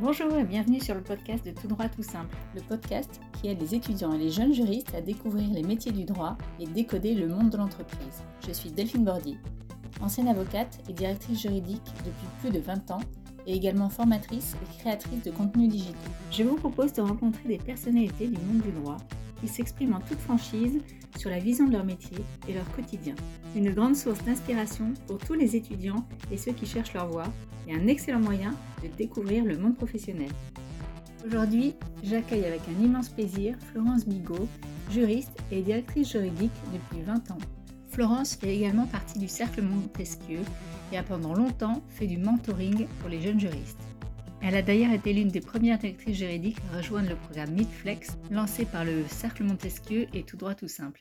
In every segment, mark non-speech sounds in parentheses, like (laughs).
Bonjour et bienvenue sur le podcast de Tout droit tout simple, le podcast qui aide les étudiants et les jeunes juristes à découvrir les métiers du droit et décoder le monde de l'entreprise. Je suis Delphine Bordy, ancienne avocate et directrice juridique depuis plus de 20 ans et également formatrice et créatrice de contenus digitaux. Je vous propose de rencontrer des personnalités du monde du droit qui s'expriment en toute franchise sur la vision de leur métier et leur quotidien. Une grande source d'inspiration pour tous les étudiants et ceux qui cherchent leur voie et un excellent moyen de découvrir le monde professionnel. Aujourd'hui, j'accueille avec un immense plaisir Florence Bigot, juriste et directrice juridique depuis 20 ans. Florence fait également partie du Cercle Montesquieu et a pendant longtemps fait du mentoring pour les jeunes juristes. Elle a d'ailleurs été l'une des premières directrices juridiques à rejoindre le programme Midflex lancé par le Cercle Montesquieu et Tout droit tout simple.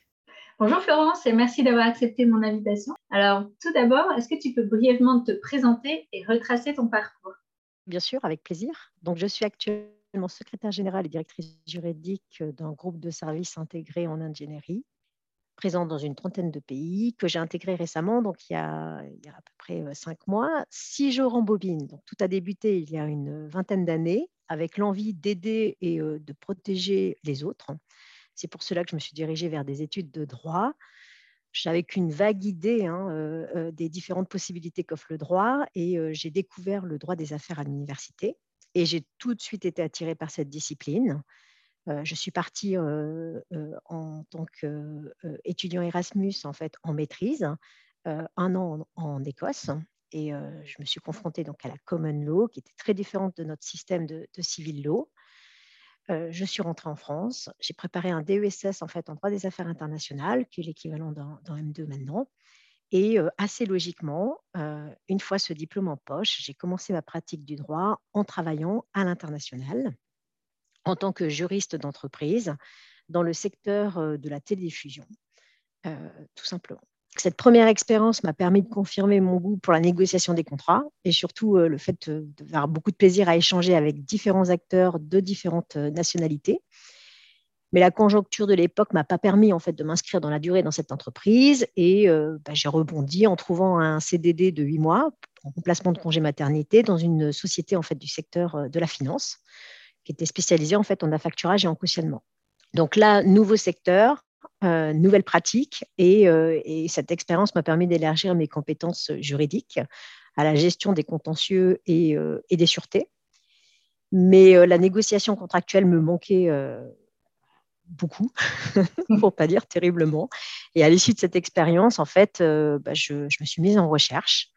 Bonjour Florence et merci d'avoir accepté mon invitation. Alors tout d'abord, est-ce que tu peux brièvement te présenter et retracer ton parcours? Bien sûr, avec plaisir. Donc je suis actuellement secrétaire générale et directrice juridique d'un groupe de services intégrés en ingénierie présente dans une trentaine de pays, que j'ai intégré récemment, donc il y, a, à peu près cinq mois. Si je rembobine, donc tout a débuté il y a une vingtaine d'années, avec l'envie d'aider et de protéger les autres. C'est pour cela que je me suis dirigée vers des études de droit. J'avais qu'une vague idée hein, euh, des différentes possibilités qu'offre le droit et euh, j'ai découvert le droit des affaires à l'université et j'ai tout de suite été attirée par cette discipline. Euh, je suis partie en tant qu'étudiant Erasmus en fait en maîtrise, un an en, Écosse et je me suis confrontée donc à la common law qui était très différente de notre système de civil law je suis rentrée en France. J'ai préparé un DESS en fait en droit des affaires internationales, qui est l'équivalent d'un M2 maintenant. Et assez logiquement, une fois ce diplôme en poche, j'ai commencé ma pratique du droit en travaillant à l'international en tant que juriste d'entreprise dans le secteur de la télédiffusion, tout simplement. Cette première expérience m'a permis de confirmer mon goût pour la négociation des contrats et surtout euh, le fait d'avoir beaucoup de plaisir à échanger avec différents acteurs de différentes euh, nationalités. Mais la conjoncture de l'époque m'a pas permis en fait de m'inscrire dans la durée dans cette entreprise et euh, bah, j'ai rebondi en trouvant un CDD de huit mois en remplacement de congé maternité dans une société en fait du secteur de la finance qui était spécialisée en fait en affacturage et en cautionnement. Donc là, nouveau secteur, euh, nouvelles pratiques euh, et, cette expérience m'a permis d'élargir mes compétences juridiques à la gestion des contentieux et, euh, des sûretés. Mais la négociation contractuelle me manquait beaucoup, (laughs) pour ne pas dire terriblement. Et à l'issue de cette expérience, en fait, bah, je, me suis mise en recherche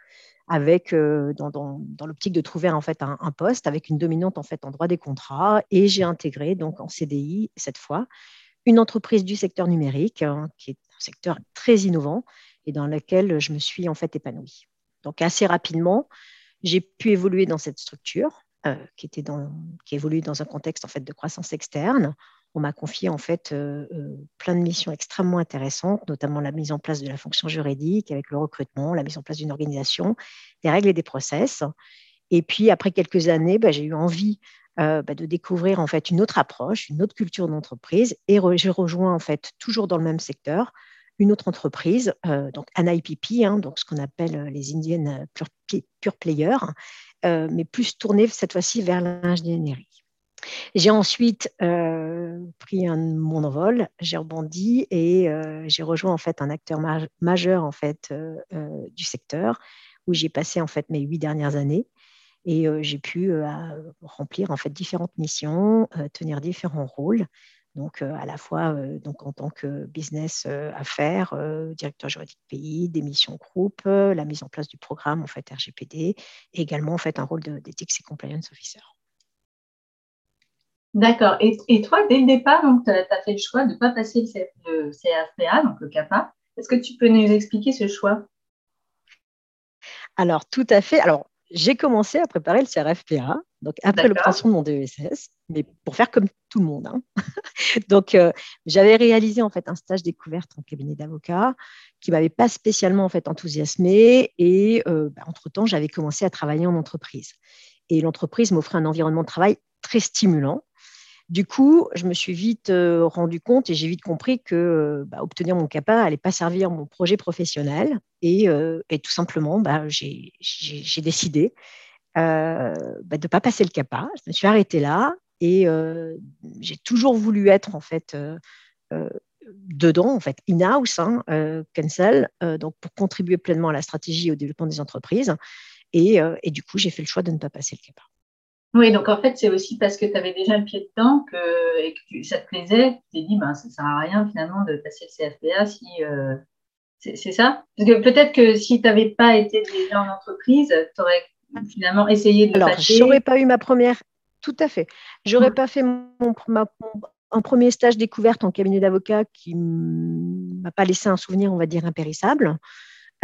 avec dans, l'optique de trouver en fait un, un, poste avec une dominante en fait en droit des contrats et j'ai intégré donc en CDI cette fois une entreprise du secteur numérique, hein, qui est un secteur très innovant et dans lequel je me suis en fait épanouie. Donc assez rapidement, j'ai pu évoluer dans cette structure euh, qui, était dans, qui évolue dans un contexte en fait de croissance externe. On m'a confié en fait euh, euh, plein de missions extrêmement intéressantes, notamment la mise en place de la fonction juridique avec le recrutement, la mise en place d'une organisation, des règles et des process. Et puis après quelques années, bah, j'ai eu envie euh, bah, de découvrir en fait une autre approche, une autre culture d'entreprise. Et j'ai rejoint en fait toujours dans le même secteur une autre entreprise, euh, donc un IPP, hein, donc ce qu'on appelle euh, les Indian pure, pure players, mais plus tourné cette fois-ci vers l'ingénierie. J'ai ensuite pris un, mon envol, j'ai rebondi et j'ai rejoint en fait un acteur majeur en fait du secteur où j'ai passé en fait mes huit dernières années. Et j'ai pu remplir en fait différentes missions, tenir différents rôles. Donc, à la fois donc en tant que business affaires, directeur juridique pays, des missions groupe, la mise en place du programme en fait RGPD, et également en fait un rôle d'éthique et compliance officer. D'accord. Et, toi, dès le départ, tu as, fait le choix de ne pas passer le, CFPA, donc le CAPA. Est-ce que tu peux nous expliquer ce choix? Alors, tout à fait. Alors, j'ai commencé à préparer le CRFPA, donc après l'obtention de mon DESS, mais pour faire comme tout le monde. Hein. (laughs) donc, euh, j'avais réalisé en fait un stage découverte en cabinet d'avocat qui m'avait pas spécialement en fait enthousiasmé, et euh, bah, entre temps, j'avais commencé à travailler en entreprise. Et l'entreprise m'offrait un environnement de travail très stimulant. Du coup, je me suis vite euh, rendu compte et j'ai vite compris que euh, bah, obtenir mon CAPA n'allait pas servir mon projet professionnel. Et, euh, tout simplement, bah, j'ai décidé bah, de ne pas passer le CAPA. Je me suis arrêtée là et j'ai toujours voulu être en fait dedans, en fait, in-house, hein, cancel, donc pour contribuer pleinement à la stratégie et au développement des entreprises. Et, et du coup, j'ai fait le choix de ne pas passer le CAPA. Oui, donc en fait, c'est aussi parce que tu avais déjà le pied dedans que, et que ça te plaisait, tu t'es dit, ben, ça ne sert à rien finalement de passer le CFPA si. Euh, c'est ça? Parce que peut-être que si tu n'avais pas été déjà en entreprise, tu aurais finalement essayé de Alors, je n'aurais pas eu ma première. Tout à fait. J'aurais n'aurais pas fait mon, un premier stage découverte en cabinet d'avocat qui ne m'a pas laissé un souvenir, on va dire, impérissable.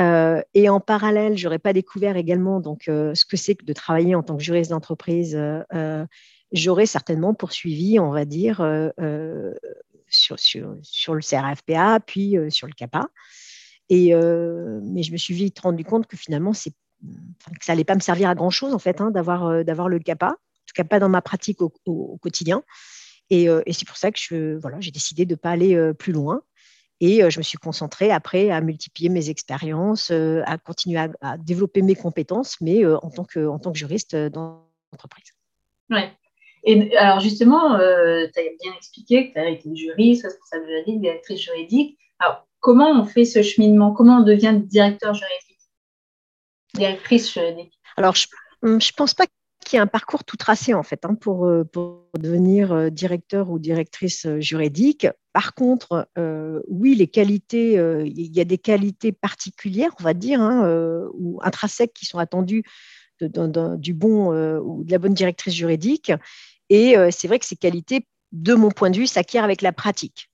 Euh, et en parallèle, je n'aurais pas découvert également donc, euh, ce que c'est que de travailler en tant que juriste d'entreprise. Euh, j'aurais certainement poursuivi, on va dire, sur, le CRFPA, puis sur le CAPA. Mais je me suis vite rendu compte que finalement, ça n'allait pas me servir à grand-chose, en fait, hein, d'avoir, le CAPA, en tout cas pas dans ma pratique au, quotidien. Et, et, c'est pour ça que je, voilà, j'ai décidé de ne pas aller plus loin. Et euh, je me suis concentrée après à multiplier mes expériences, euh, à continuer à, développer mes compétences, mais euh, en, tant que, en tant que juriste dans l'entreprise. Oui. Et alors justement, tu as bien expliqué que tu as été juriste, responsable juridique, directrice juridique. Alors, comment on fait ce cheminement? Comment on devient directeur juridique? Directrice juridique Alors, je ne pense pas qu'il y ait un parcours tout tracé en fait hein, pour, pour, devenir directeur ou directrice juridique. Par contre, euh, oui, les qualités, euh, il y a des qualités particulières, on va dire, hein, euh, ou intrinsèques qui sont attendues du bon ou de la bonne directrice juridique. Et c'est vrai que ces qualités, de mon point de vue, s'acquièrent avec la pratique.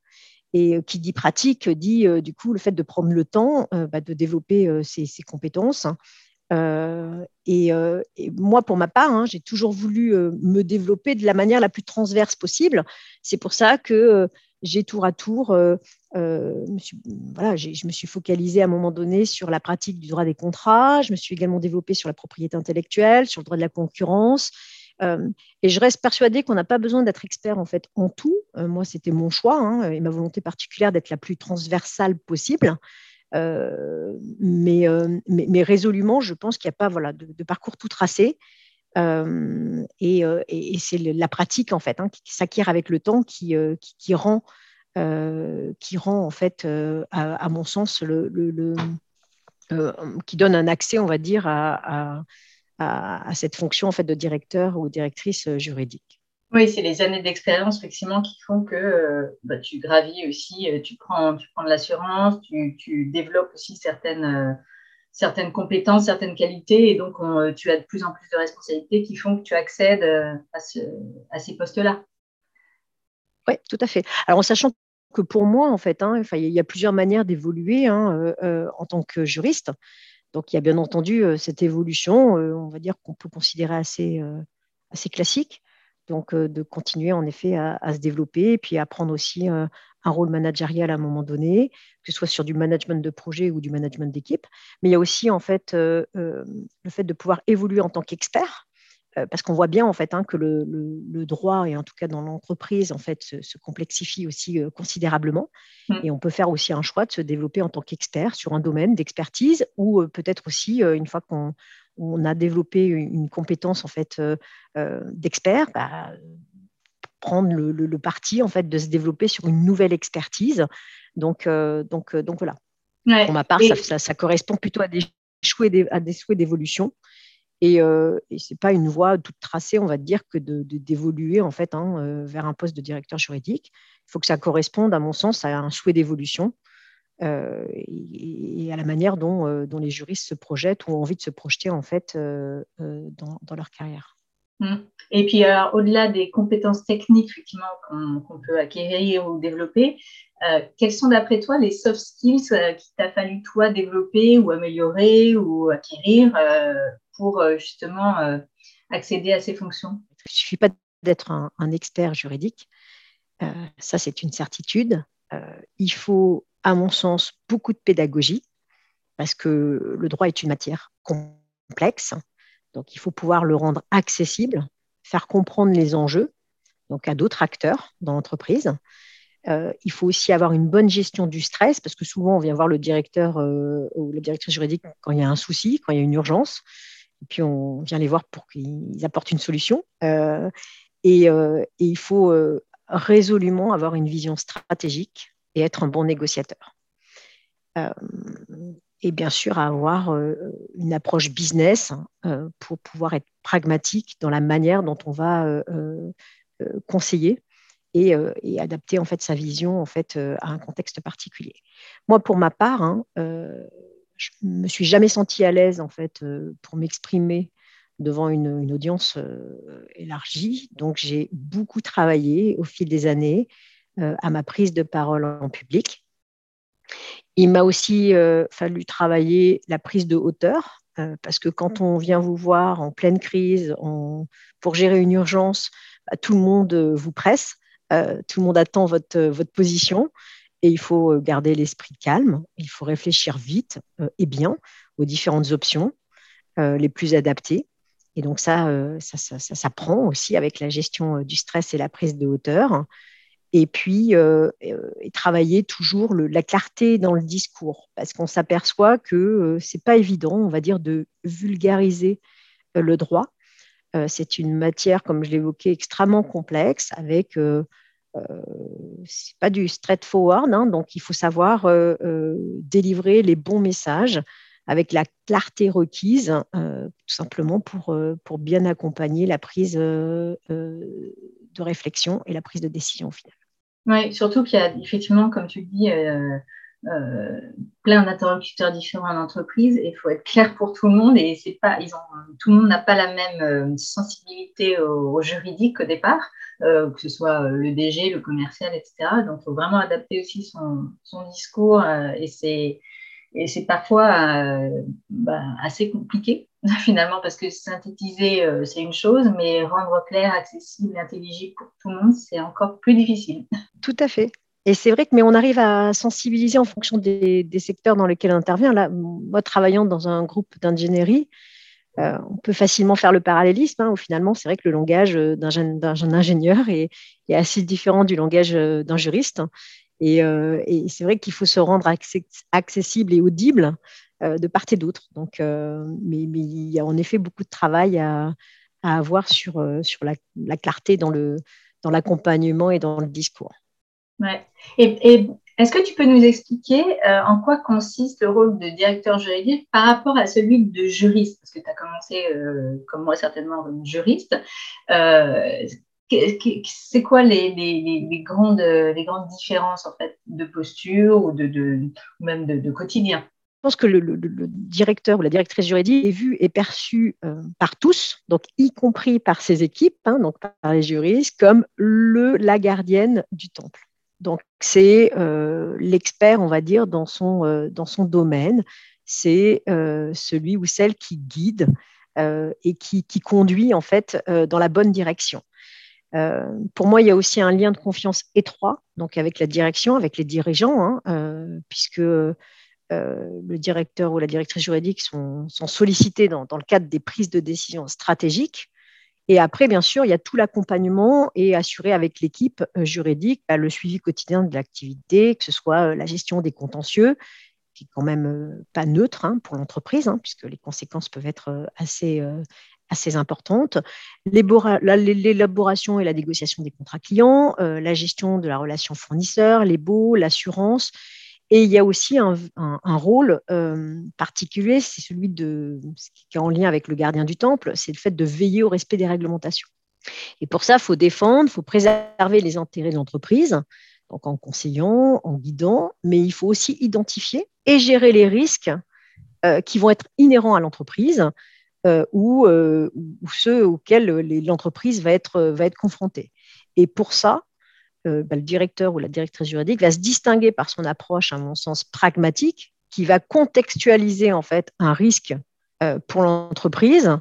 Et qui dit pratique dit du coup le fait de prendre le temps bah, de développer ses, compétences. Et, moi, pour ma part, hein, j'ai toujours voulu me développer de la manière la plus transverse possible. C'est pour ça que j'ai tour à tour, euh, euh, voilà, je me suis focalisée à un moment donné sur la pratique du droit des contrats. Je me suis également développée sur la propriété intellectuelle, sur le droit de la concurrence. Euh, et je reste persuadée qu'on n'a pas besoin d'être expert en fait en tout. moi, c'était mon choix hein, et ma volonté particulière d'être la plus transversale possible. Mais, mais, résolument, je pense qu'il n'y a pas voilà, de, parcours tout tracé. Euh, euh, et, c'est la pratique en fait hein, qui, s'acquiert avec le temps qui, euh, qui, rend, qui rend en fait, à, mon sens, le, qui donne un accès, on va dire, à, à, cette fonction en fait de directeur ou directrice juridique. Oui, c'est les années d'expérience effectivement qui font que bah, tu gravis aussi, tu prends, tu prends de l'assurance, tu, développes aussi certaines certaines compétences, certaines qualités, et donc euh, tu as de plus en plus de responsabilités qui font que tu accèdes euh, à, ces postes-là. Oui, tout à fait. Alors en sachant que pour moi, en fait, hein, il y a plusieurs manières d'évoluer hein, euh, en tant que juriste. Donc il y a bien entendu cette évolution, on va dire qu'on peut considérer assez, assez classique. Donc de continuer en effet à, à, se développer et puis à prendre aussi un rôle managérial à un moment donné, que ce soit sur du management de projet ou du management d'équipe. Mais il y a aussi en fait euh, euh, le fait de pouvoir évoluer en tant qu'expert, euh, parce qu'on voit bien en fait hein, que le, droit et en tout cas dans l'entreprise en fait se, complexifie aussi considérablement. Mm. Et on peut faire aussi un choix de se développer en tant qu'expert sur un domaine d'expertise ou peut-être aussi une fois qu'on a développé une compétence en fait d'expert, bah, prendre le, parti en fait de se développer sur une nouvelle expertise. Donc, euh, donc, euh, donc voilà. Pour ma part, ça, correspond plutôt à des, à des souhaits d'évolution. Et, euh, et ce n'est pas une voie toute tracée, on va dire, que d'évoluer de, en fait hein, vers un poste de directeur juridique. Il faut que ça corresponde, à mon sens, à un souhait d'évolution et, à la manière dont, dont, les juristes se projettent ou ont envie de se projeter en fait dans, dans leur carrière. Mmh. Et puis, au-delà des compétences techniques effectivement qu'on peut acquérir ou développer, euh, quels sont d'après toi les soft skills euh, qu'il t'a fallu toi développer ou améliorer ou acquérir euh, pour justement accéder à ces fonctions? Il ne suffit pas d'être un, un, expert juridique, ça c'est une certitude. il faut, à mon sens, beaucoup de pédagogie parce que le droit est une matière complexe donc, il faut pouvoir le rendre accessible, faire comprendre les enjeux donc à d'autres acteurs dans l'entreprise. Euh, il faut aussi avoir une bonne gestion du stress, parce que souvent, on vient voir le directeur euh, ou la directrice juridique quand il y a un souci, quand il y a une urgence. et puis on vient les voir pour qu'ils apportent une solution. Et, et, il faut résolument avoir une vision stratégique être un bon négociateur. et bien sûr, avoir une approche business hein, pour pouvoir être pragmatique dans la manière dont on va conseiller et, et, adapter en fait sa vision en fait à un contexte particulier. Moi, pour ma part, hein, je me suis jamais sentie à l'aise en fait pour m'exprimer devant une, audience élargie. Donc, j'ai beaucoup travaillé au fil des années à ma prise de parole en public. Il m'a aussi fallu travailler la prise de hauteur, parce que quand on vient vous voir en pleine crise, pour gérer une urgence, bah, tout le monde vous presse, tout le monde attend votre, votre position. Et il faut garder l'esprit calme, il faut réfléchir vite et bien aux différentes options les plus adaptées. Et donc ça, ça, ça, ça, prend aussi avec la gestion du stress et la prise de hauteur. Et puis, travailler toujours la clarté dans le discours, parce qu'on s'aperçoit que ce n'est pas évident, on va dire, de vulgariser le droit. c'est une matière, comme je l'évoquais, extrêmement complexe, avec euh, c'est pas du straightforward, hein, donc il faut savoir euh, euh, délivrer les bons messages avec la clarté requise, tout simplement pour, pour bien accompagner la prise de réflexion et la prise de décision finale. Oui, surtout qu'il y a effectivement, comme tu le dis, euh, plein d'interlocuteurs différents en entreprise et il faut être clair pour tout le monde et c'est pas ils ont tout le monde n'a pas la même euh, sensibilité au, juridique au départ euh, que ce soit le DG le commercial etc donc il faut vraiment adapter aussi son, son discours et c'est et c'est parfois bah, assez compliqué (laughs) finalement parce que synthétiser c'est une chose mais rendre clair accessible intelligible pour tout le monde c'est encore plus difficile (laughs) tout à fait et c'est vrai que, mais on arrive à sensibiliser en fonction des, secteurs dans lesquels on intervient. Là, moi, travaillant dans un groupe d'ingénierie, euh, on peut facilement faire le parallélisme, hein, où finalement, c'est vrai que le langage d'un ingénieur est, assez différent du langage euh, d'un juriste. Euh, et, c'est vrai qu'il faut se rendre accessible et audible de part et d'autre. Donc, mais, il y a en effet beaucoup de travail à, avoir sur, la, la clarté dans l'accompagnement et dans le discours. Ouais. Et, est-ce que tu peux nous expliquer euh, en quoi consiste le rôle de directeur juridique par rapport à celui de juriste? Parce que tu as commencé, euh, comme moi certainement, comme juriste. Euh, c'est quoi les, grandes, différences en fait, de posture ou, de, même de, quotidien? Je pense que le, directeur ou la directrice juridique est vu et perçu par tous, donc y compris par ses équipes, hein, donc par les juristes, comme le, la gardienne du temple. Donc, c'est euh, l'expert, on va dire, dans son, euh, dans son domaine. C'est euh, celui ou celle qui guide et qui, qui, conduit, en fait, dans la bonne direction. Pour moi, il y a aussi un lien de confiance étroit donc avec la direction, avec les dirigeants, hein, puisque le directeur ou la directrice juridique sont, sollicités dans, le cadre des prises de décision stratégiques. Et après, bien sûr, il y a tout l'accompagnement et assurer avec l'équipe euh, juridique bah, le suivi quotidien de l'activité, que ce soit euh, la gestion des contentieux, qui est quand même euh, pas neutre hein, pour l'entreprise, hein, puisque les conséquences peuvent être assez, assez importantes, l'élaboration et la négociation des contrats clients, la gestion de la relation fournisseur, les baux, l'assurance, et il y a aussi un, rôle euh, particulier, c'est celui de, qui est en lien avec le gardien du temple, c'est le fait de veiller au respect des réglementations. Et pour ça, il faut défendre, il faut préserver les intérêts de l'entreprise, donc en conseillant, en guidant, mais il faut aussi identifier et gérer les risques euh, qui vont être inhérents à l'entreprise. euh, ou, ou, ceux auxquels l'entreprise va être, confrontée. Et pour ça, euh, bah, le directeur ou la directrice juridique va se distinguer par son approche, à mon sens, pragmatique, qui va contextualiser en fait un risque euh, pour l'entreprise,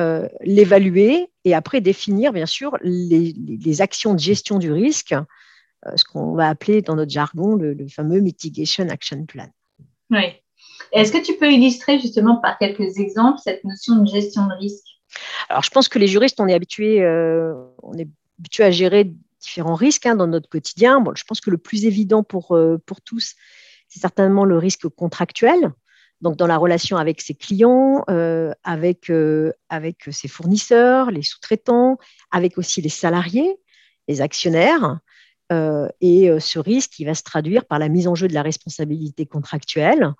euh, l'évaluer et après définir bien sûr les, actions de gestion du risque, ce qu'on va appeler dans notre jargon le, fameux mitigation action plan. Oui. Est-ce que tu peux illustrer justement par quelques exemples cette notion de gestion de risque? Alors, je pense que les juristes, on est habitués, on est à gérer différents risques hein, dans notre quotidien. Bon, je pense que le plus évident pour, euh, pour tous, c'est certainement le risque contractuel. donc dans la relation avec ses clients, avec, avec ses fournisseurs, les sous-traitants, avec aussi les salariés, les actionnaires. et ce risque, qui va se traduire par la mise en jeu de la responsabilité contractuelle,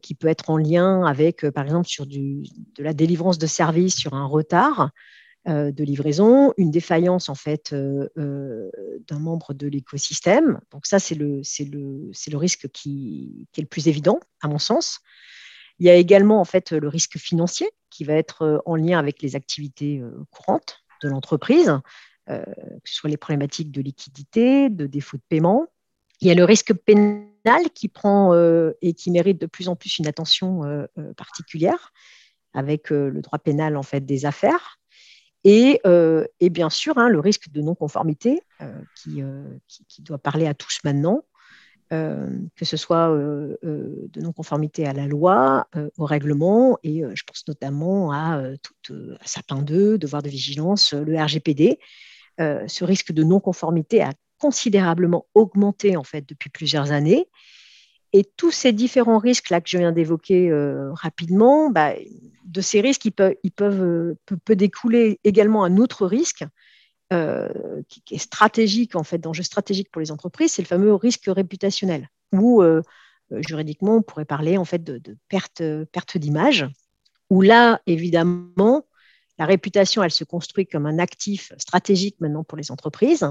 qui peut être en lien avec, par exemple, sur du, de la délivrance de services sur un retard, euh, de livraison, une défaillance en fait euh, euh, d'un membre de l'écosystème. Donc ça, c'est le, le, le risque qui, qui, est le plus évident, à mon sens. Il y a également en fait le risque financier qui va être en lien avec les activités courantes de l'entreprise, que ce soit les problématiques de liquidité, de défaut de paiement. Il y a le risque pénal qui prend et qui mérite de plus en plus une attention particulière avec le droit pénal en fait des affaires. Euh, et, bien sûr, hein, le risque de non-conformité euh, euh, qui, doit parler à tous maintenant, que ce soit de non-conformité à la loi, au règlement, et je pense notamment à, tout, à Sapin 2, devoir de vigilance, le RGPD. ce risque de non-conformité a considérablement augmenté en fait depuis plusieurs années. Et tous ces différents risques là que je viens d'évoquer rapidement, bah, de ces risques, ils peuvent, peuvent euh, peut, découler également un autre risque euh, qui, est stratégique, en fait, d'enjeu stratégique pour les entreprises, c'est le fameux risque réputationnel, où euh, juridiquement, on pourrait parler en fait de, perte, perte d'image, où là, évidemment, la réputation, elle se construit comme un actif stratégique maintenant pour les entreprises,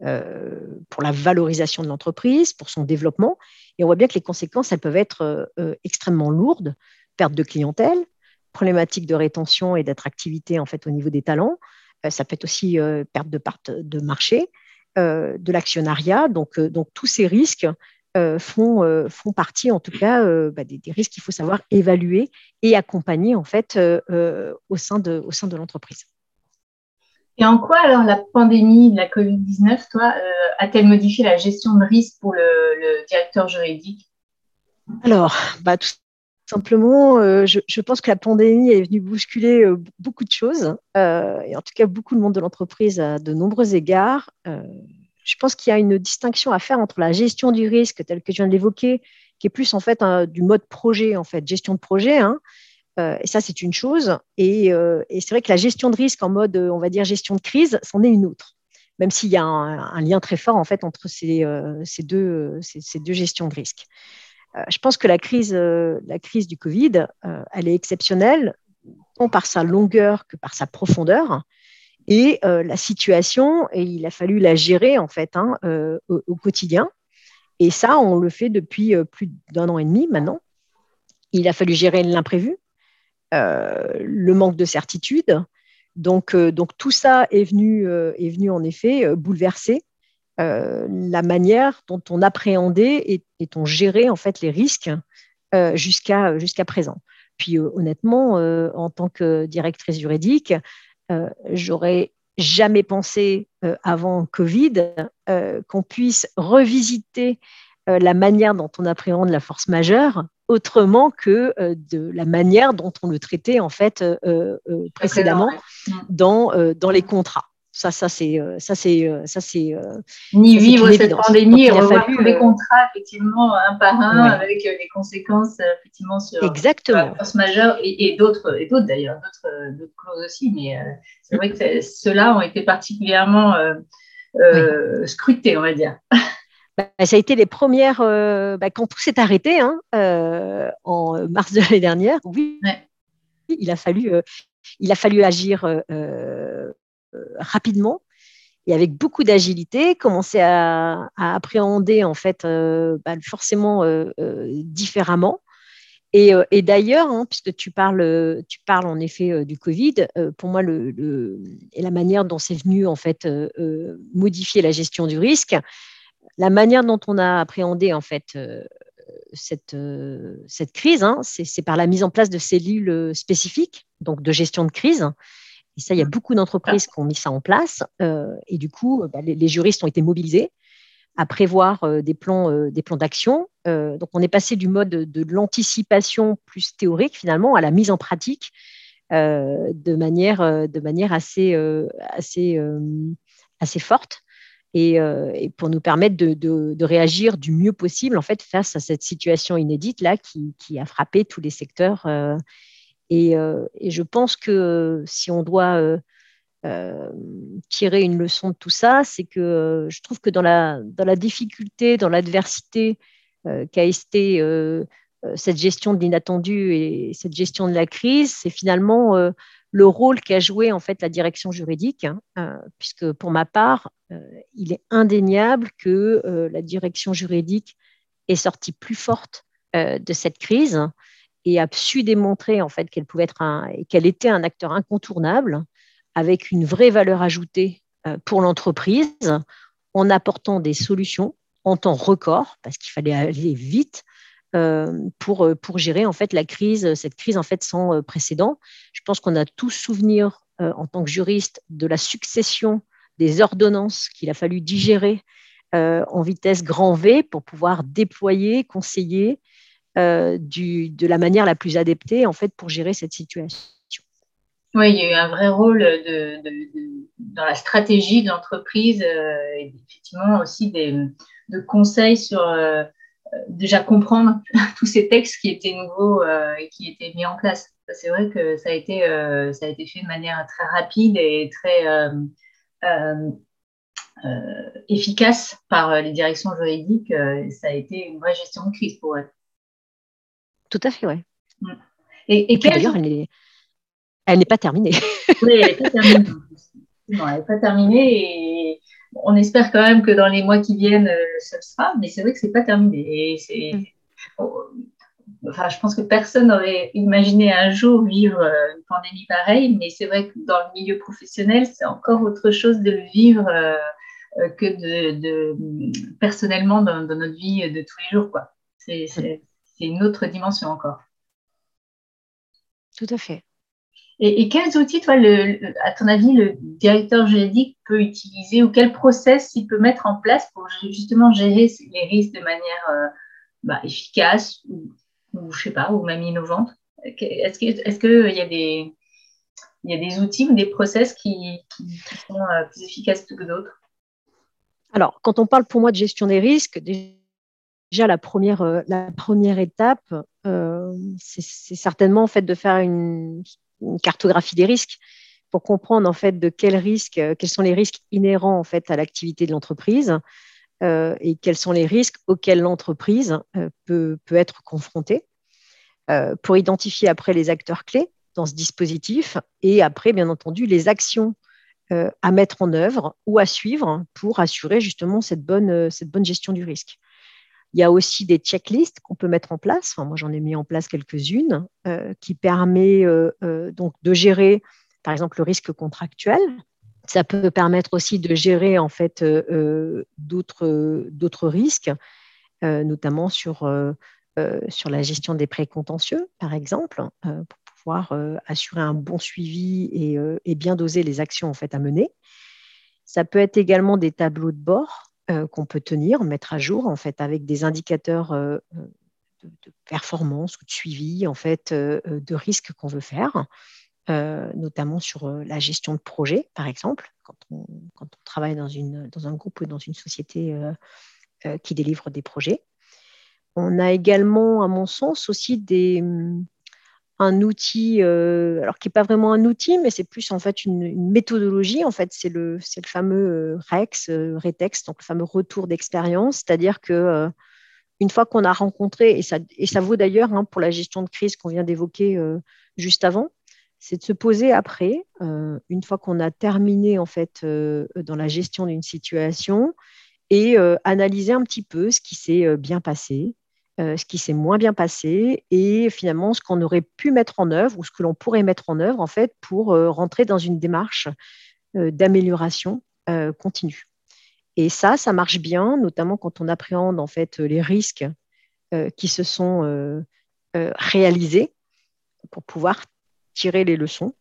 pour la valorisation de l'entreprise, pour son développement. Et on voit bien que les conséquences, elles peuvent être extrêmement lourdes. Perte de clientèle, problématiques de rétention et d'attractivité en fait au niveau des talents. Euh, ça peut être aussi euh, perte de part de marché, euh, de l'actionnariat. Donc, donc tous ces risques font, font partie en tout cas bah, des, risques qu'il faut savoir évaluer et accompagner en fait au sein de, au sein de l'entreprise. Et en quoi alors la pandémie de la Covid-19, toi, a-t-elle modifié la gestion de risque pour le, directeur juridique? Alors, bah, tout Simplement, euh, je, pense que la pandémie est venue bousculer euh, beaucoup de choses, euh, et en tout cas beaucoup de monde de l'entreprise à de nombreux égards. je pense qu'il y a une distinction à faire entre la gestion du risque, telle que je viens de l'évoquer, qui est plus en fait du mode projet, en fait, gestion de projet. Hein. Et ça, c'est une chose. Et, c'est vrai que la gestion de risque en mode, on va dire, gestion de crise, c'en est une autre. Même s'il y a un, lien très fort en fait entre ces, deux, ces deux gestions de risque. Euh, je pense que la crise, euh, la crise du Covid, euh, elle est exceptionnelle, tant par sa longueur que par sa profondeur. Et la situation, il a fallu la gérer en fait hein, au, quotidien. Et ça, on le fait depuis plus d'un an et demi maintenant. Il a fallu gérer l'imprévu, le manque de certitude. Donc, donc tout ça est venu, est venu en effet bouleverser euh, la manière dont on appréhendait et, et on gérait en fait les risques euh, jusqu'à présent. Puis euh, honnêtement, en tant que directrice juridique, j'aurais jamais pensé avant Covid qu'on puisse revisiter la manière dont on appréhende la force majeure autrement que de la manière dont on le traitait en fait précédemment dans, dans les contrats. Ça, ça c'est, euh, ça c'est, euh, ça c'est. Euh, Ni vivre cette pandémie et revoir tous les contrats effectivement un par un avec les conséquences effectivement sur Exactement. la force majeure et, d'autres et d'autres d'ailleurs d'autres, clauses aussi. Mais c'est vrai que ceux-là ont été particulièrement scrutés, on va dire. Bah, ça a été les premières bah, quand tout s'est arrêté hein, en mars de l'année dernière. Oui, il a fallu il a fallu agir euh, rapidement et avec beaucoup d'agilité, commencer à, appréhender en fait euh, bah, forcément euh, différemment. Et, d'ailleurs, hein, puisque tu parles, tu parles en effet du Covid, pour moi, le, et la manière dont c'est venu en fait modifier la gestion du risque, la manière dont on a appréhendé en fait cette, cette crise, hein, c'est par la mise en place de cellules spécifiques, donc de gestion de crise, et ça, il y a mmh. beaucoup d'entreprises qui ont mis ça en place. Euh, et du coup, bah, les, juristes ont été mobilisés à prévoir euh, des plans, euh, des plans d'action. donc, on est passé du mode de, l'anticipation plus théorique finalement à la mise en pratique de manière, de manière assez, assez, assez forte. Et, pour nous permettre de, réagir du mieux possible en fait face à cette situation inédite là qui, a frappé tous les secteurs. Et, et, je pense que si on doit euh, tirer une leçon de tout ça, c'est que euh, je trouve que dans la, difficulté, dans l'adversité euh, qu'a été cette gestion de l'inattendu et cette gestion de la crise, c'est finalement le rôle qu'a joué en fait la direction juridique, hein, puisque pour ma part, il est indéniable que la direction juridique est sortie plus forte de cette crise et a su démontrer en fait qu'elle pouvait qu'elle était un acteur incontournable avec une vraie valeur ajoutée euh, pour l'entreprise en apportant des solutions en temps record, parce qu'il fallait aller vite euh, pour, euh, pour gérer en fait la crise, cette crise en fait sans précédent. Je pense qu'on a tous souvenir en tant que juriste de la succession des ordonnances qu'il a fallu digérer en vitesse grand V pour pouvoir déployer, conseiller du, de la manière la plus adaptée en fait pour gérer cette situation. Oui, il y a eu un vrai rôle de, dans la stratégie de l'entreprise euh, et effectivement aussi des, de conseils sur euh, déjà comprendre (laughs) tous ces textes qui étaient nouveaux euh, et qui étaient mis en place. C'est vrai que ça a, été, ça a été fait de manière très rapide et très efficace par les directions juridiques. ça a été une vraie gestion de crise pour elles. Tout à fait, oui. Mm. Et, et, d'ailleurs, elle n'est pas terminée. oui, elle n'est pas terminée. (laughs) Non, elle n'est pas terminée et on espère quand même que dans les mois qui viennent, euh, ça sera, mais c'est vrai que ce n'est pas terminé. Et c'est, mm. enfin, je pense que personne n'aurait imaginé un jour vivre euh, une pandémie pareille, mais c'est vrai que dans le milieu professionnel, c'est encore autre chose de le vivre euh, que de, personnellement dans, notre vie de tous les jours. Quoi. C'est, c'est une autre dimension encore. Tout à fait. Et, quels outils, toi, à ton avis, le directeur juridique peut utiliser ou quel process il peut mettre en place pour justement gérer les risques de manière euh, bah, efficace ou, je sais pas, ou même innovante? Est-ce qu'il est qu'il y, a des, y a des outils ou des process qui, sont euh, plus efficaces que d'autres? Alors, quand on parle pour moi de gestion des risques, déjà la première, euh, la première étape, c'est certainement en fait de faire une une cartographie des risques pour comprendre en fait de quels risques, euh, quels sont les risques inhérents en fait à l'activité de l'entreprise euh, et quels sont les risques auxquels l'entreprise euh, peut, être confrontée pour identifier après les acteurs clés dans ce dispositif et après bien entendu les actions à mettre en œuvre ou à suivre pour assurer justement cette bonne gestion du risque. Il y a aussi des checklists qu'on peut mettre en place. moi, j'en ai mis en place quelques-unes euh, qui permet euh, euh, donc de gérer, par exemple, le risque contractuel. Ça peut permettre aussi de gérer en fait d'autres risques, notamment sur sur la gestion des prêts contentieux, par exemple, pour pouvoir assurer un bon suivi et, et, bien doser les actions en fait à mener. Ça peut être également des tableaux de bord qu'on peut tenir, mettre à jour en fait avec des indicateurs euh, euh, de, performance ou de suivi en fait de risques qu'on veut faire, notamment sur la gestion de projet par exemple quand on, travaille dans, une, dans un groupe ou dans une société qui délivre des projets. On a également, à mon sens, aussi des, un outil, euh, alors qui n'est pas vraiment un outil, mais c'est plus en fait une, méthodologie. En fait, c'est le, le fameux euh, REX, euh, RETEX, donc le fameux retour d'expérience. C'est-à-dire que une fois qu'on a rencontré, et ça, et ça vaut d'ailleurs hein, pour la gestion de crise qu'on vient d'évoquer juste avant, c'est de se poser après, une fois qu'on a terminé en fait dans la gestion d'une situation, et analyser un petit peu ce qui s'est bien passé, euh, ce qui s'est moins bien passé et finalement ce qu'on aurait pu mettre en œuvre ou ce que l'on pourrait mettre en œuvre en fait pour euh, rentrer dans une démarche euh, d'amélioration continue. Et ça, ça marche bien, notamment quand on appréhende en fait les risques qui se sont réalisés pour pouvoir tirer les leçons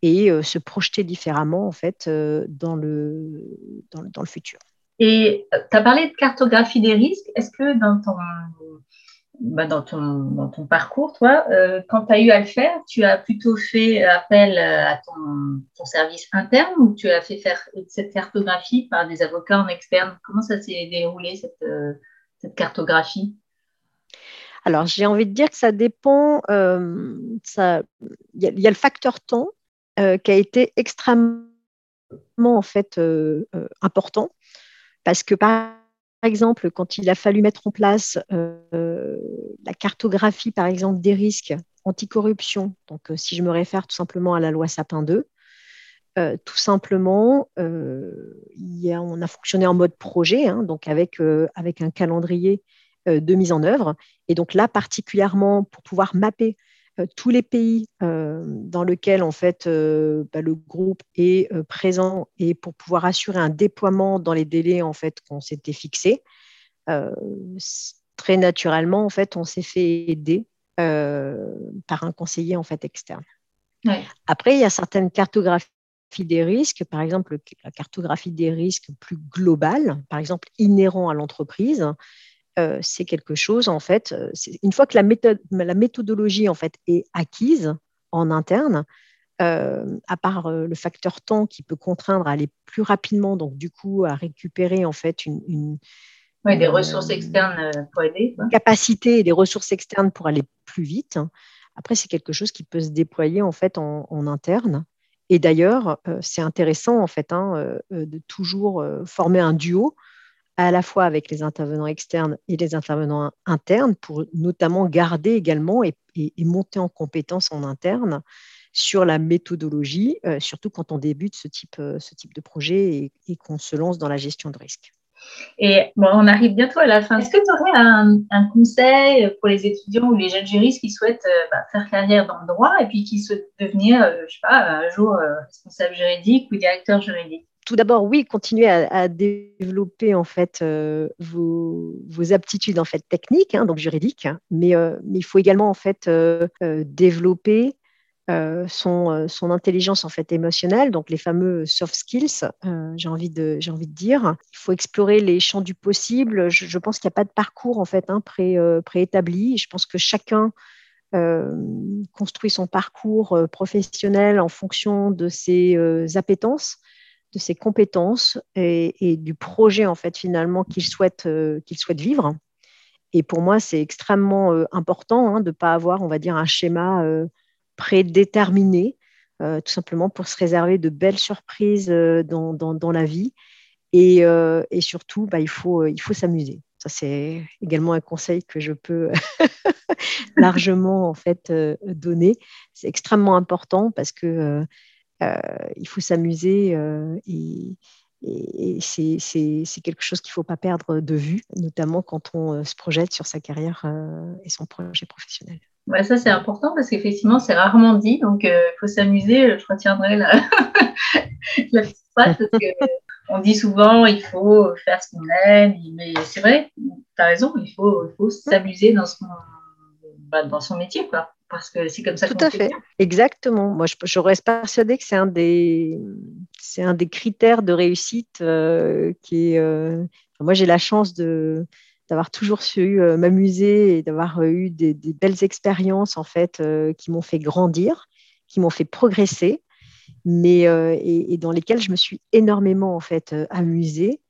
et se projeter différemment en fait dans le, dans, dans le futur. Et tu as parlé de cartographie des risques. Est-ce que dans ton bah, dans, ton, dans ton parcours, toi, euh, quand tu as eu à le faire, tu as plutôt fait appel à ton, ton, service interne ou tu as fait faire cette cartographie par des avocats en externe? Comment ça s'est déroulé, cette, cette cartographie? Alors, j'ai envie de dire que ça dépend. Il y, y, a le facteur temps qui a été extrêmement en fait euh, euh, important parce que par exemple, quand il a fallu mettre en place euh, la cartographie, par exemple, des risques anticorruption, donc si je me réfère tout simplement à la loi Sapin 2, tout simplement, on a fonctionné en mode projet, hein, donc avec, avec un calendrier de mise en œuvre. Et donc là, particulièrement pour pouvoir mapper euh, tous les pays euh, dans lesquels en fait euh, bah, le groupe est présent et pour pouvoir assurer un déploiement dans les délais en fait qu'on s'était fixés, très naturellement en fait on s'est fait aider par un conseiller en fait externe. Après il y a certaines cartographies des risques, par exemple la cartographie des risques plus globale, par exemple inhérent à l'entreprise, euh, c'est quelque chose, en fait, euh, une fois que la, méthode, la, méthodologie en fait, est acquise en interne, euh, à part le facteur temps qui peut contraindre à aller plus rapidement, donc du coup à récupérer en fait une, des ressources externes pour aider. Capacité et des ressources externes pour aller plus vite. Après, c'est quelque chose qui peut se déployer en fait en, interne. Et d'ailleurs, c'est intéressant en fait hein, de toujours former un duo à la fois avec les intervenants externes et les intervenants internes pour notamment garder également et, monter en compétence en interne sur la méthodologie, euh, surtout quand on débute ce type, euh, ce type de projet et, qu'on se lance dans la gestion de risque. Et bon, on arrive bientôt à la fin. Est-ce que tu aurais un, conseil pour les étudiants ou les jeunes juristes qui souhaitent euh, bah, faire carrière dans le droit et puis qui souhaitent devenir, je sais pas, un jour responsable juridique ou directeur juridique? Tout d'abord, oui, continuer à, développer en fait euh, vos, aptitudes en fait techniques, hein, donc juridiques, hein, mais, euh, mais, il faut également en fait euh, développer son, intelligence en fait émotionnelle, donc les fameux soft skills. j'ai envie de j'ai envie de dire. Il faut explorer les champs du possible. Je, pense qu'il n'y a pas de parcours en fait hein, pré, préétabli. Je pense que chacun construit son parcours professionnel en fonction de ses appétences de ses compétences et, du projet en fait finalement qu'il souhaite, euh, qu'il souhaite vivre. Et pour moi, c'est extrêmement euh, important hein, de ne pas avoir, on va dire, un schéma euh, prédéterminé, tout simplement pour se réserver de belles surprises dans, dans, la vie. Et, et surtout, bah, il faut, il faut s'amuser. Ça, c'est également un conseil que je peux (laughs) largement en fait donner. C'est extrêmement important parce que il faut s'amuser euh, et, c'est quelque chose qu'il ne faut pas perdre de vue, notamment quand on euh, se projette sur sa carrière et son projet professionnel. Ça, c'est important parce qu'effectivement, c'est rarement dit. Donc, il faut s'amuser. Je retiendrai la, (laughs) phrase parce qu'on dit souvent il faut faire ce qu'on aime. Mais c'est vrai, tu as raison, il faut, il faut s'amuser dans, son, bah, dans son métier. Quoi parce que c'est comme ça Tout à fait, exactement. Moi, je, je, reste persuadée que c'est un des, c'est un des critères de réussite euh, qui est. Euh, moi, j'ai la chance de d'avoir toujours su euh, m'amuser et d'avoir eu des, belles expériences en fait qui m'ont fait grandir, qui m'ont fait progresser, mais et, et, dans lesquelles je me suis énormément en fait amusée.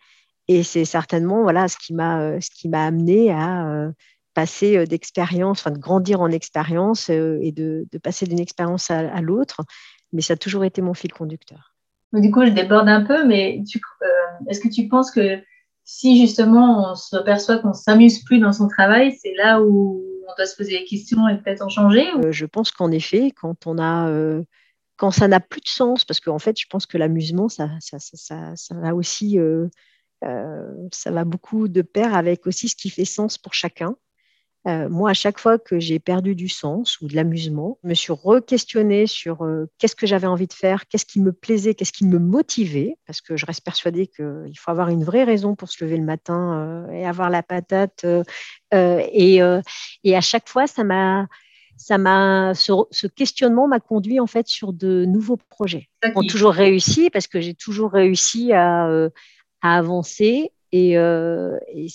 Et c'est certainement voilà ce qui m'a ce qui m'a amené à passer euh, d'expérience, enfin de grandir en expérience euh, et de, passer d'une expérience à, l'autre. Mais ça a toujours été mon fil conducteur. Du coup, je déborde un peu, mais euh, est-ce que tu penses que si justement on se perçoit qu'on s'amuse plus dans son travail, c'est là où on doit se poser des questions et peut-être en changer Je pense qu'en effet, quand on a quand ça n'a plus de sens, parce qu'en fait, je pense que l'amusement, ça, ça, ça, ça, va aussi, ça va beaucoup de pair avec aussi ce qui fait sens pour chacun. Euh, moi, à chaque fois que j'ai perdu du sens ou de l'amusement, je me suis re-questionnée sur euh, qu'est-ce que j'avais envie de faire, qu'est-ce qui me plaisait, qu'est-ce qui me motivait, parce que je reste persuadée qu'il faut avoir une vraie raison pour se lever le matin euh, et avoir la patate. Et, et, à chaque fois, ça m'a, ça m'a, ce, questionnement m'a conduit en fait sur de nouveaux projets. Ont toujours réussi parce que j'ai toujours réussi à, à avancer et, et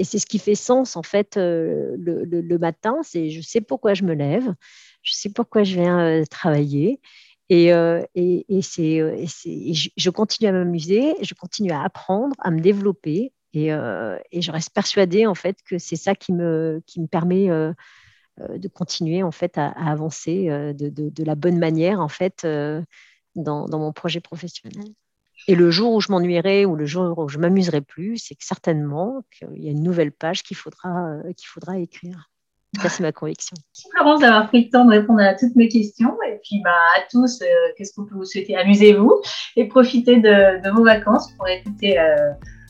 Et c'est ce qui fait sens, en fait, le, le, matin. C'est je sais pourquoi je me lève, je sais pourquoi je viens travailler. Et, et, et, je continue à m'amuser, je continue à apprendre, à me développer. Et, et je reste persuadée, en fait, que c'est ça qui me, qui me permet de continuer, en fait, à, avancer de, de, de, la bonne manière, en fait, dans, dans mon projet professionnel. Et le jour où je m'ennuierai ou le jour où je m'amuserai plus, c'est que certainement qu'il y a une nouvelle page qu'il faudra, euh, qu'il faudra écrire. Ça, c'est ma conviction. Merci Florence d'avoir pris le temps de répondre à toutes mes questions. Et puis bah, à tous, euh, qu'est-ce qu'on peut vous souhaiter? Amusez-vous et profitez de, vos vacances pour écouter euh,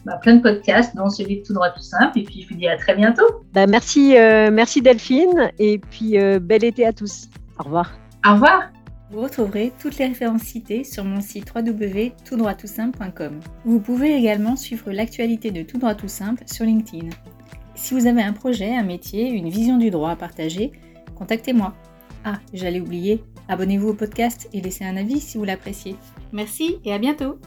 bah, plein de podcasts, dont celui de Tout droit tout simple. Et puis je vous dis à très bientôt. Bah, merci, merci Delphine. Et puis bel été à tous. Au revoir. Au revoir. Vous retrouverez toutes les références citées sur mon site www.toutdroittoutsimple.com. Vous pouvez également suivre l'actualité de Tout droit tout simple sur LinkedIn. Si vous avez un projet, un métier, une vision du droit à partager, contactez-moi. Ah, j'allais oublier, abonnez-vous au podcast et laissez un avis si vous l'appréciez. Merci et à bientôt